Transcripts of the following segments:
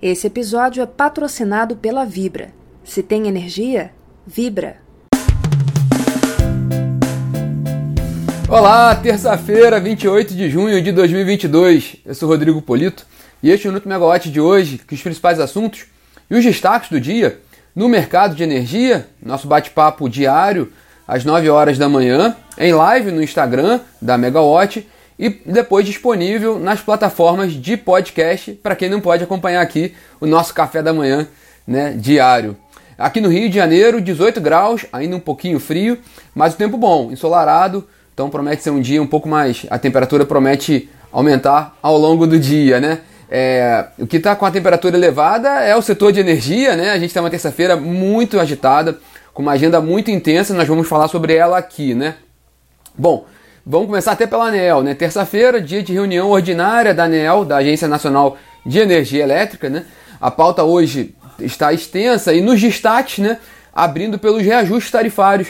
Esse episódio é patrocinado pela Vibra. Se tem energia, vibra. Olá, terça-feira, 28 de junho de 2022. Eu sou Rodrigo Polito e este é o Minuto Megawatt de hoje, com os principais assuntos e os destaques do dia no mercado de energia, nosso bate-papo diário às 9 horas da manhã, em live no Instagram da Megawatt e depois disponível nas plataformas de podcast para quem não pode acompanhar aqui o nosso café da manhã né, diário. Aqui no Rio de Janeiro, 18 graus, ainda um pouquinho frio, mas o tempo bom, ensolarado, então promete ser um dia um pouco mais. A temperatura promete aumentar ao longo do dia, né? É, o que está com a temperatura elevada é o setor de energia, né? A gente tem uma terça-feira muito agitada, com uma agenda muito intensa, nós vamos falar sobre ela aqui, né? Bom, Vamos começar até pela ANEL, né? Terça-feira, dia de reunião ordinária da ANEL, da Agência Nacional de Energia Elétrica, né? A pauta hoje está extensa e nos destaques, né? Abrindo pelos reajustes tarifários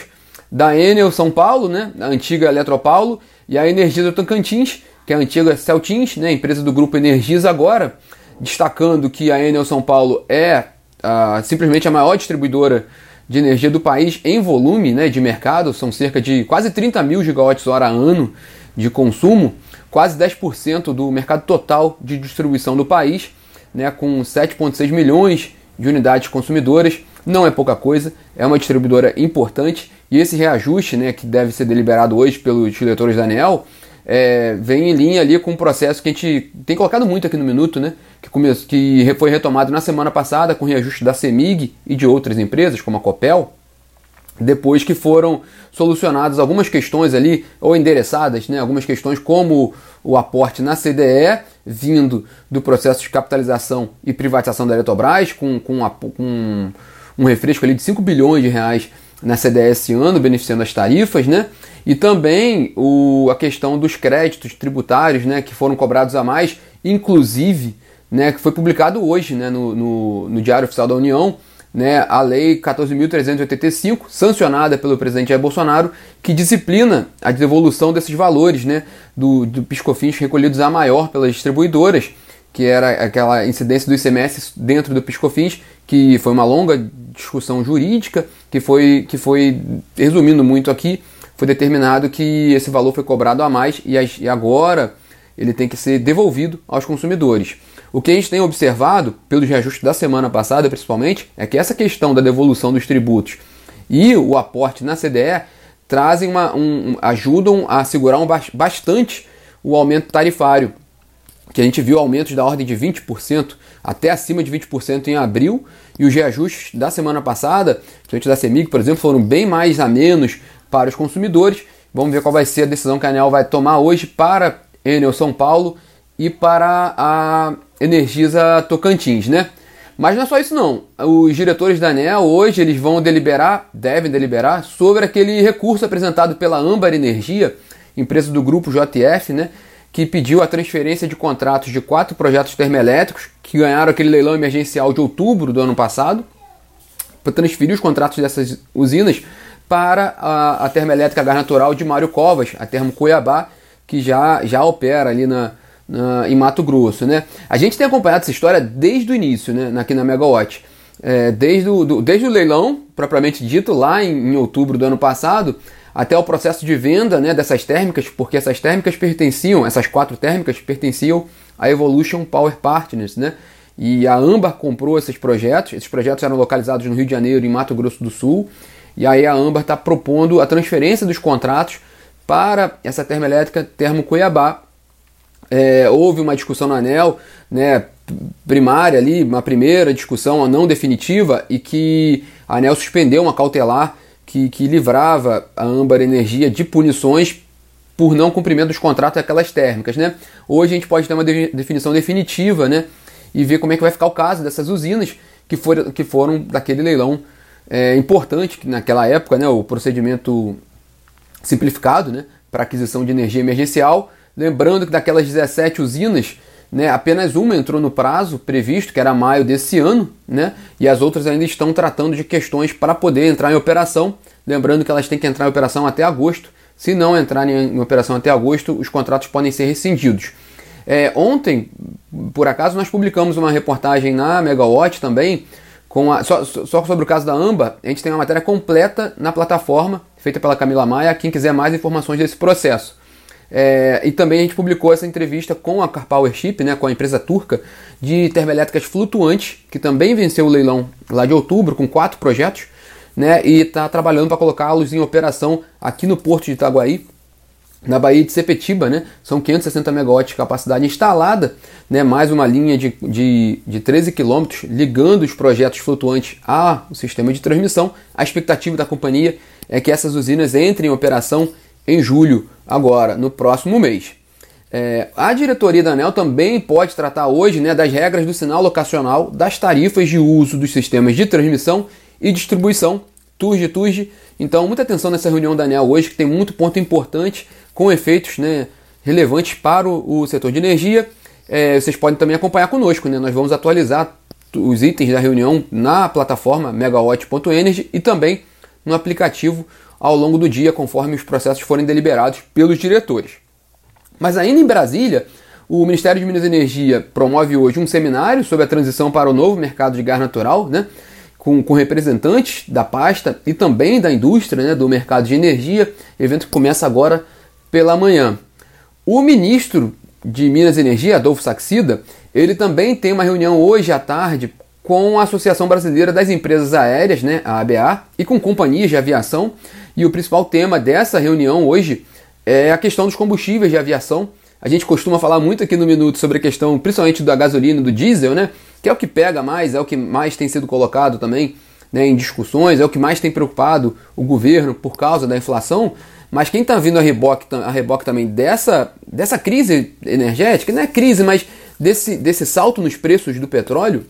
da Enel São Paulo, né? A antiga Eletropaulo e a Energisa Tocantins, que é a antiga Celtins, né? Empresa do grupo Energisa agora, destacando que a Enel São Paulo é ah, simplesmente a maior distribuidora de energia do país em volume né, de mercado, são cerca de quase 30 mil gigawatts-hora ano de consumo, quase 10% do mercado total de distribuição do país, né, com 7,6 milhões de unidades consumidoras. Não é pouca coisa, é uma distribuidora importante e esse reajuste, né, que deve ser deliberado hoje pelos diretores da ANEL, é, vem em linha ali com um processo que a gente tem colocado muito aqui no Minuto, né? Que, come, que foi retomado na semana passada com reajuste da CEMIG e de outras empresas, como a Copel, depois que foram solucionadas algumas questões ali, ou endereçadas, né? Algumas questões como o aporte na CDE, vindo do processo de capitalização e privatização da Eletrobras, com, com, a, com um refresco ali de 5 bilhões de reais na CDE esse ano, beneficiando as tarifas, né? E também o, a questão dos créditos tributários, né, que foram cobrados a mais, inclusive, né, que foi publicado hoje, né, no, no, no Diário Oficial da União, né, a Lei 14.385, sancionada pelo presidente Jair Bolsonaro, que disciplina a devolução desses valores, né, do, do piscofins recolhidos a maior pelas distribuidoras, que era aquela incidência do ICMS dentro do piscofins, que foi uma longa discussão jurídica, que foi, que foi resumindo muito aqui, foi determinado que esse valor foi cobrado a mais e agora ele tem que ser devolvido aos consumidores. O que a gente tem observado, pelos reajustes da semana passada principalmente, é que essa questão da devolução dos tributos e o aporte na CDE trazem uma, um, ajudam a segurar um, bastante o aumento tarifário, que a gente viu aumentos da ordem de 20%, até acima de 20% em abril, e os reajustes da semana passada, principalmente da CEMIG, por exemplo, foram bem mais a menos para os consumidores. Vamos ver qual vai ser a decisão que a ANEL vai tomar hoje para Enel São Paulo e para a Energisa Tocantins, né? Mas não é só isso não. Os diretores da ANEL hoje eles vão deliberar, devem deliberar sobre aquele recurso apresentado pela Âmbar Energia, empresa do grupo JF, né? Que pediu a transferência de contratos de quatro projetos termoelétricos que ganharam aquele leilão emergencial de outubro do ano passado, para transferir os contratos dessas usinas para a, a termoelétrica gás natural de Mário Covas, a Termo Cuiabá, que já, já opera ali na, na, em Mato Grosso. Né? A gente tem acompanhado essa história desde o início, né, aqui na Megawatt. É, desde, o, do, desde o leilão, propriamente dito, lá em, em, outubro do ano passado, até o processo de venda né, dessas térmicas, porque essas térmicas pertenciam, essas quatro térmicas pertenciam à Evolution Power Partners, né? E a Ambar comprou esses projetos, esses projetos eram localizados no Rio de Janeiro e Mato Grosso do Sul, e aí a Ambar está propondo a transferência dos contratos para essa termoelétrica Termo Cuiabá. É, houve uma discussão na ANEL, né, primária ali, uma primeira discussão não definitiva, e que a ANEL suspendeu uma cautelar que, que livrava a Ambar Energia de punições por não cumprimento dos contratos daquelas térmicas. Né? Hoje a gente pode ter uma definição definitiva né, e ver como é que vai ficar o caso dessas usinas que, for, que foram daquele leilão é, importante que naquela época, né, o procedimento simplificado né, para aquisição de energia emergencial. Lembrando que daquelas 17 usinas, né, apenas uma entrou no prazo previsto, que era maio desse ano, né, e as outras ainda estão tratando de questões para poder entrar em operação. Lembrando que elas têm que entrar em operação até agosto. Se não entrarem em operação até agosto, os contratos podem ser rescindidos. É, ontem, por acaso, nós publicamos uma reportagem na Megawatt também, com a, só, só sobre o caso da AMBA, a gente tem uma matéria completa na plataforma, feita pela Camila Maia, quem quiser mais informações desse processo. É, e também a gente publicou essa entrevista com a Car Powership, né, com a empresa turca de termoelétricas flutuantes, que também venceu o leilão lá de outubro com quatro projetos, né, e está trabalhando para colocá-los em operação aqui no porto de Itaguaí, na Baía de Sepetiba, né? São 560 megawatts de capacidade instalada, né? mais uma linha de, de, de 13 quilômetros ligando os projetos flutuantes ao sistema de transmissão. A expectativa da companhia é que essas usinas entrem em operação em julho, agora, no próximo mês. É, a diretoria da ANEL também pode tratar hoje né, das regras do sinal locacional, das tarifas de uso dos sistemas de transmissão e distribuição, TURG, TURG. Então, muita atenção nessa reunião da ANEL hoje, que tem muito ponto importante com efeitos né, relevantes para o, o, setor de energia. É, vocês podem também acompanhar conosco, né? nós vamos atualizar os itens da reunião na plataforma megawatt.energy e também no aplicativo ao longo do dia, conforme os processos forem deliberados pelos diretores. Mas ainda em Brasília, o Ministério de Minas e Energia promove hoje um seminário sobre a transição para o novo mercado de gás natural, né? com, com representantes da pasta e também da indústria, né? do mercado de energia, evento que começa agora pela manhã. O ministro de Minas e Energia, Adolfo Saxida, ele também tem uma reunião hoje à tarde com a Associação Brasileira das Empresas Aéreas, né, a ABA, e com companhias de aviação. E o principal tema dessa reunião hoje é a questão dos combustíveis de aviação. A gente costuma falar muito aqui no Minuto sobre a questão, principalmente da gasolina e do diesel, né? Que é o que pega mais, é o que mais tem sido colocado também né, em discussões, é o que mais tem preocupado o governo por causa da inflação. Mas quem está vindo a reboque, a reboque também dessa, dessa crise energética, não é crise, mas desse, desse salto nos preços do petróleo,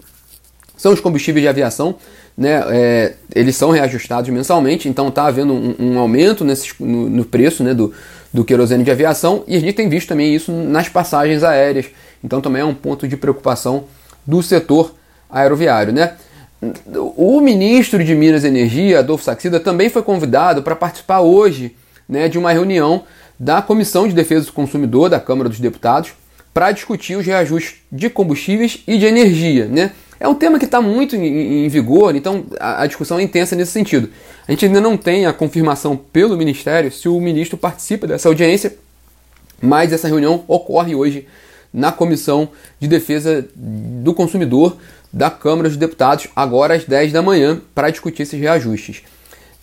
são os combustíveis de aviação. Né, é, eles são reajustados mensalmente, então está havendo um, um aumento nesse, no, no, preço né, do, do querosene de aviação e a gente tem visto também isso nas passagens aéreas. Então também é um ponto de preocupação do setor aeroviário. Né? O ministro de Minas e Energia, Adolfo Saxida, também foi convidado para participar hoje né, de uma reunião da Comissão de Defesa do Consumidor da Câmara dos Deputados para discutir os reajustes de combustíveis e de energia. Né? É um tema que está muito em, em, vigor, então a, a, discussão é intensa nesse sentido. A gente ainda não tem a confirmação pelo Ministério se o ministro participa dessa audiência, mas essa reunião ocorre hoje na Comissão de Defesa do Consumidor da Câmara dos Deputados, agora às 10 da manhã, para discutir esses reajustes.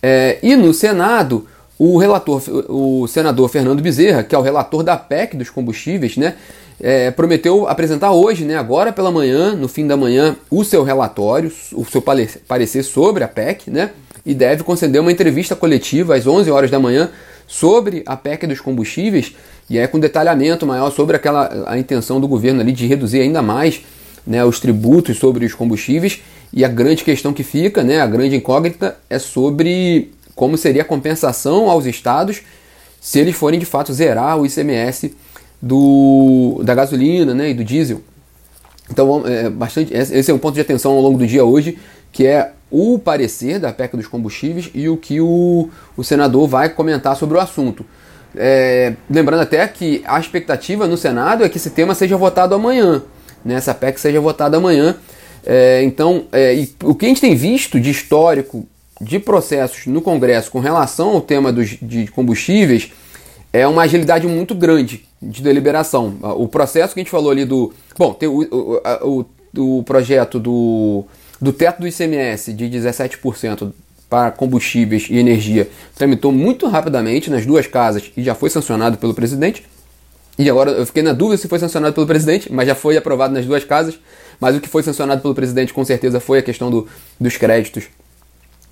É, e no Senado, o relator, o senador Fernando Bezerra, que é o relator da PEC dos combustíveis, né, é, prometeu apresentar hoje, né, agora pela manhã, no fim da manhã, o seu relatório, o seu parecer sobre a PEC, né, e deve conceder uma entrevista coletiva às 11 horas da manhã sobre a PEC dos combustíveis, e é com detalhamento maior sobre aquela a intenção do governo ali de reduzir ainda mais né, os tributos sobre os combustíveis, e a grande questão que fica, né, a grande incógnita é sobre como seria a compensação aos estados se eles forem de fato zerar o ICMS do, da gasolina né, e do diesel. Então, é, bastante, esse é um ponto de atenção ao longo do dia hoje, que é o parecer da PEC dos combustíveis e o que o, o senador vai comentar sobre o assunto. É, lembrando até que a expectativa no Senado é que esse tema seja votado amanhã, né, essa PEC seja votada amanhã. É, então, é, o que a gente tem visto de histórico de processos no Congresso com relação ao tema dos, de combustíveis é uma agilidade muito grande de deliberação. O processo que a gente falou ali do. Bom, tem o, o, o, o projeto do, do teto do ICMS de 17% para combustíveis e energia tramitou muito rapidamente nas duas casas e já foi sancionado pelo presidente. E agora eu fiquei na dúvida se foi sancionado pelo presidente, mas já foi aprovado nas duas casas. Mas o que foi sancionado pelo presidente com certeza foi a questão do, dos créditos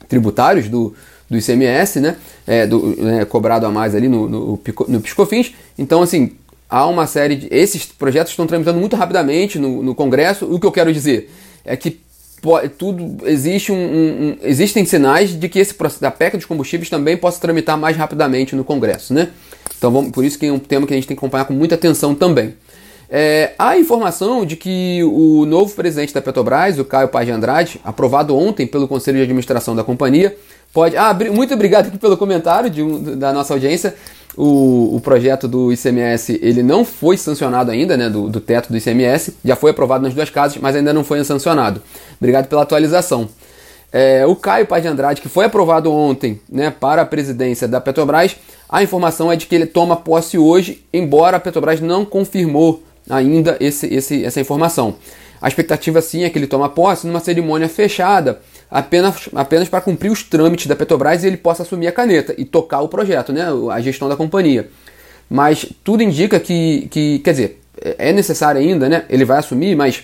tributários do, do ICMS, né, é, do, né, cobrado a mais ali no, no, no Piscofins. Então, assim, há uma série de. Esses projetos estão tramitando muito rapidamente no, no Congresso. O que eu quero dizer é que tudo existe um, um, existem sinais de que esse processo da PEC dos combustíveis também possa tramitar mais rapidamente no Congresso, né? Então, vamos, por isso que é um tema que a gente tem que acompanhar com muita atenção também. É, há informação de que o novo presidente da Petrobras, o Caio Paz de Andrade, aprovado ontem pelo Conselho de Administração da companhia, pode. Ah, muito obrigado pelo comentário de um, da nossa audiência. O, o projeto do ICMS ele não foi sancionado ainda, né, do, do teto do ICMS, já foi aprovado nas duas casas, mas ainda não foi sancionado. Obrigado pela atualização. É, o Caio Paz de Andrade, que foi aprovado ontem né, para a presidência da Petrobras, a informação é de que ele toma posse hoje, embora a Petrobras não confirmou ainda esse, esse, essa informação. A expectativa sim é que ele toma posse numa cerimônia fechada, apenas, apenas para cumprir os trâmites da Petrobras e ele possa assumir a caneta e tocar o projeto, né, a gestão da companhia. Mas tudo indica que, que quer dizer, é necessário ainda, né? Ele vai assumir, mas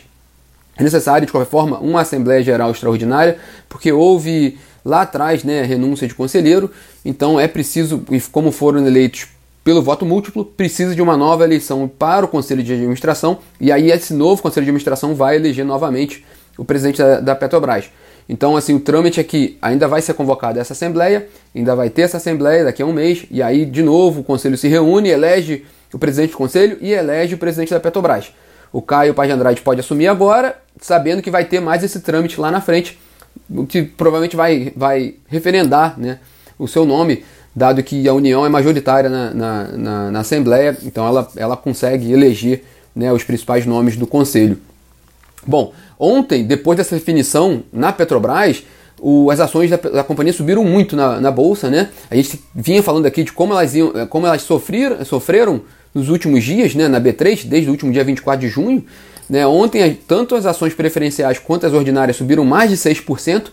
é necessário, de qualquer forma, uma Assembleia Geral Extraordinária, porque houve lá atrás né, renúncia de conselheiro, então é preciso, como foram eleitos pelo voto múltiplo, precisa de uma nova eleição para o Conselho de Administração, e aí esse novo Conselho de Administração vai eleger novamente o presidente da, da Petrobras. Então, assim, o trâmite é que ainda vai ser convocada essa Assembleia, ainda vai ter essa Assembleia daqui a um mês, e aí, de novo, o Conselho se reúne, elege o presidente do Conselho e elege o presidente da Petrobras. O Caio Paz de Andrade pode assumir agora, sabendo que vai ter mais esse trâmite lá na frente, que provavelmente vai, vai referendar né, o seu nome, dado que a União é majoritária na, na, na, na Assembleia, então ela, ela consegue eleger né, os principais nomes do Conselho. Bom, ontem, depois dessa definição na Petrobras, o, as ações da, da, companhia subiram muito na, na, bolsa, né? A gente vinha falando aqui de como elas, iam, como elas sofreram, sofreram nos últimos dias, né, na B3, desde o último dia 24 de junho. Né? Ontem, tanto as ações preferenciais quanto as ordinárias subiram mais de 6%,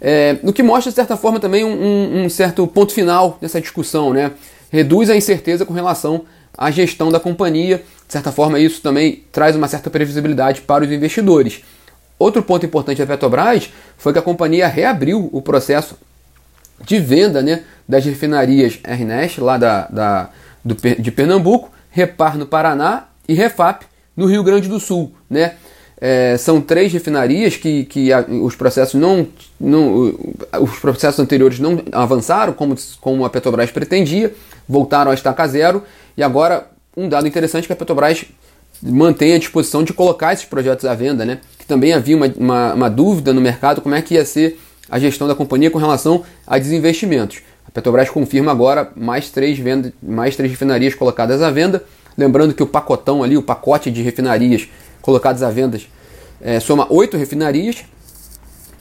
é, o que mostra, de certa forma, também um, um, certo ponto final dessa discussão. Né? Reduz a incerteza com relação à gestão da companhia. De certa forma, isso também traz uma certa previsibilidade para os investidores. Outro ponto importante da Petrobras foi que a companhia reabriu o processo de venda né, das refinarias RNEST, lá da, da, do, de Pernambuco, Repar no Paraná e Refap no Rio Grande do Sul. Né? É, são três refinarias que, que a, os processos não, não os processos anteriores não avançaram como, como a Petrobras pretendia, voltaram a estaca zero e agora um dado interessante é que a Petrobras mantém a disposição de colocar esses projetos à venda, né? Que também havia uma, uma, uma dúvida no mercado como é que ia ser a gestão da companhia com relação a desinvestimentos. A Petrobras confirma agora mais três, venda, mais três refinarias colocadas à venda. Lembrando que o pacotão ali, o pacote de refinarias colocadas à venda, é, soma oito refinarias,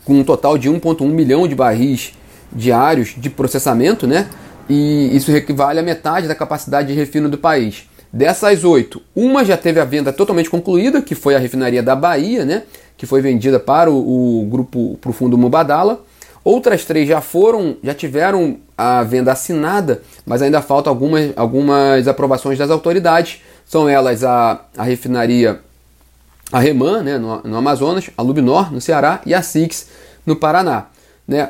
com um total de 1,1 milhão de barris diários de processamento, né? E isso equivale a metade da capacidade de refino do país. Dessas oito, uma já teve a venda totalmente concluída, que foi a refinaria da Bahia, né? Que foi vendida para o, o grupo, para o fundo Mubadala. Outras três já foram, já tiveram a venda assinada, mas ainda faltam algumas, algumas aprovações das autoridades. São elas a, a refinaria a Reman, né, no, no Amazonas, a Lubnor, no Ceará, e a Six, no Paraná. Né?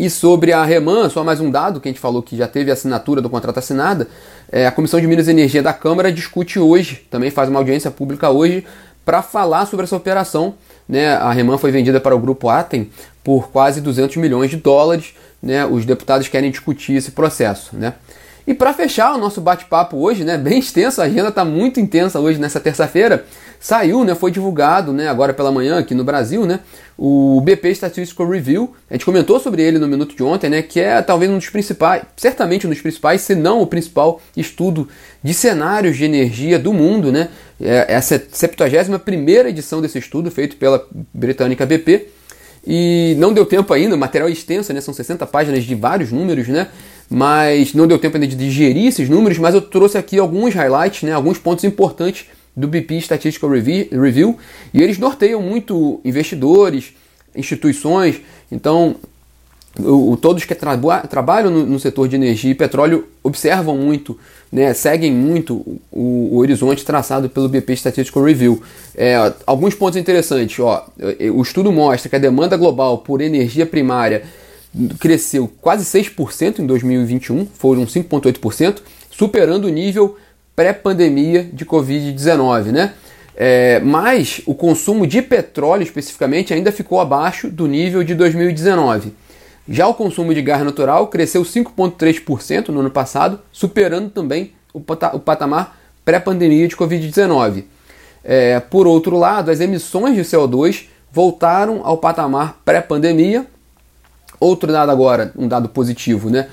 E sobre a Reman, só mais um dado que a gente falou que já teve assinatura do contrato assinada, é, a Comissão de Minas e Energia da Câmara discute hoje, também faz uma audiência pública hoje, para falar sobre essa operação. Né? A Reman foi vendida para o grupo Atem por quase 200 milhões de dólares. Né? Os deputados querem discutir esse processo. Né? E para fechar o nosso bate-papo hoje, né, bem extenso, a agenda está muito intensa hoje nessa terça-feira. Saiu, né, foi divulgado, né, agora pela manhã aqui no Brasil, né, o BP Statistical Review. A gente comentou sobre ele no minuto de ontem, né, que é talvez um dos principais, certamente um dos principais, se não o principal estudo de cenários de energia do mundo, né. É a 71 primeira edição desse estudo feito pela britânica BP. E não deu tempo ainda, o material é extenso, né? São 60 páginas de vários números, né? Mas não deu tempo ainda de digerir esses números, mas eu trouxe aqui alguns highlights, né? Alguns pontos importantes do BP Statistical Review, e eles norteiam muito investidores, instituições. Então, o, todos que traba, trabalham no, no, setor de energia e petróleo observam muito, né, seguem muito o, o horizonte traçado pelo BP Statistical Review. É, alguns pontos interessantes. Ó, o estudo mostra que a demanda global por energia primária cresceu quase 6% em 2021, foram 5,8%, superando o nível pré-pandemia de Covid-19, né? É, mas o consumo de petróleo especificamente ainda ficou abaixo do nível de 2019. Já o consumo de gás natural cresceu 5,3% no ano passado, superando também o, patamar pré-pandemia de Covid-19. É, por outro lado, as emissões de CO2 voltaram ao patamar pré-pandemia. Outro dado agora, um dado positivo, né?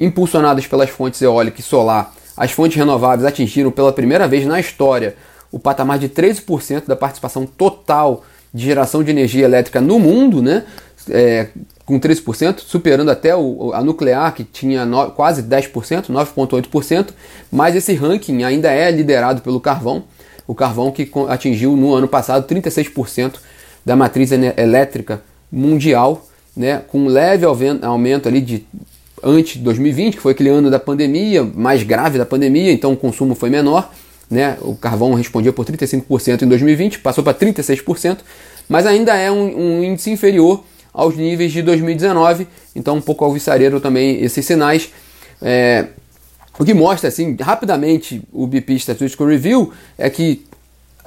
impulsionadas pelas fontes eólica e solar, as fontes renováveis atingiram pela primeira vez na história o patamar de 13% da participação total de geração de energia elétrica no mundo, né? É, com 13%, superando até o, a nuclear, que tinha no, quase 10%, 9,8%, mas esse ranking ainda é liderado pelo carvão, o carvão que atingiu no ano passado 36% da matriz elétrica mundial, né, com um leve aumento ali de antes de 2020, que foi aquele ano da pandemia, mais grave da pandemia, então o consumo foi menor, né? O carvão respondia por 35% em 2020, passou para 36%, mas ainda é um, um, índice inferior aos níveis de 2019, então um pouco alvissareiro também esses sinais. É, o que mostra, assim, rapidamente o BP Statistical Review é que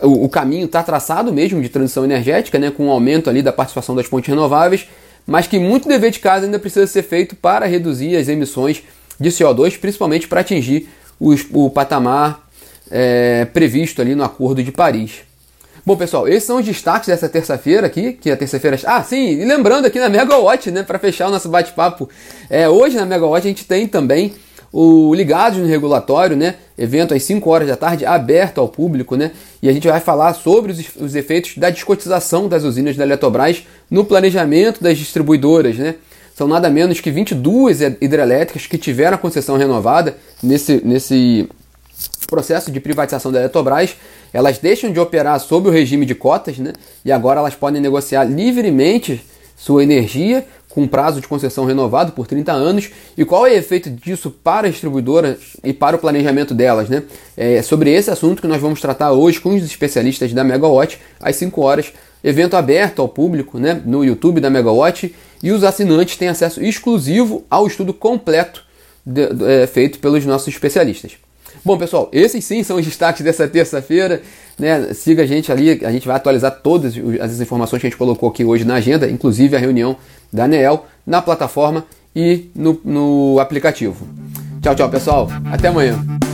o, o caminho está traçado mesmo de transição energética, né, com um aumento ali da participação das fontes renováveis, mas que muito dever de casa ainda precisa ser feito para reduzir as emissões de CO2, principalmente para atingir os, o patamar é, previsto ali no Acordo de Paris. Bom, pessoal, esses são os destaques dessa terça-feira aqui, que é terça-feira. Ah, sim, e lembrando aqui na Megawatt, né, para fechar o nosso bate-papo, é, hoje na Megawatt a gente tem também o Ligados no Regulatório, né? Evento às 5 horas da tarde, aberto ao público, né? E a gente vai falar sobre os, os efeitos da descotização das usinas da Eletrobras no planejamento das distribuidoras, né? São nada menos que 22 hidrelétricas que tiveram a concessão renovada nesse, nesse processo de privatização da Eletrobras. Elas deixam de operar sob o regime de cotas, né? E agora elas podem negociar livremente sua energia com prazo de concessão renovado por 30 anos e qual é o efeito disso para as distribuidoras e para o planejamento delas, né? É sobre esse assunto que nós vamos tratar hoje com os especialistas da Megawatt às 5 horas, evento aberto ao público, né, no YouTube da Megawatt e os assinantes têm acesso exclusivo ao estudo completo de, de, é, feito pelos nossos especialistas. Bom, pessoal, esses sim são os destaques dessa terça-feira. Né? Siga a gente ali, a gente vai atualizar todas as informações que a gente colocou aqui hoje na agenda, inclusive a reunião da ANEEL, na plataforma e no, no aplicativo. Tchau, tchau, pessoal. Até amanhã.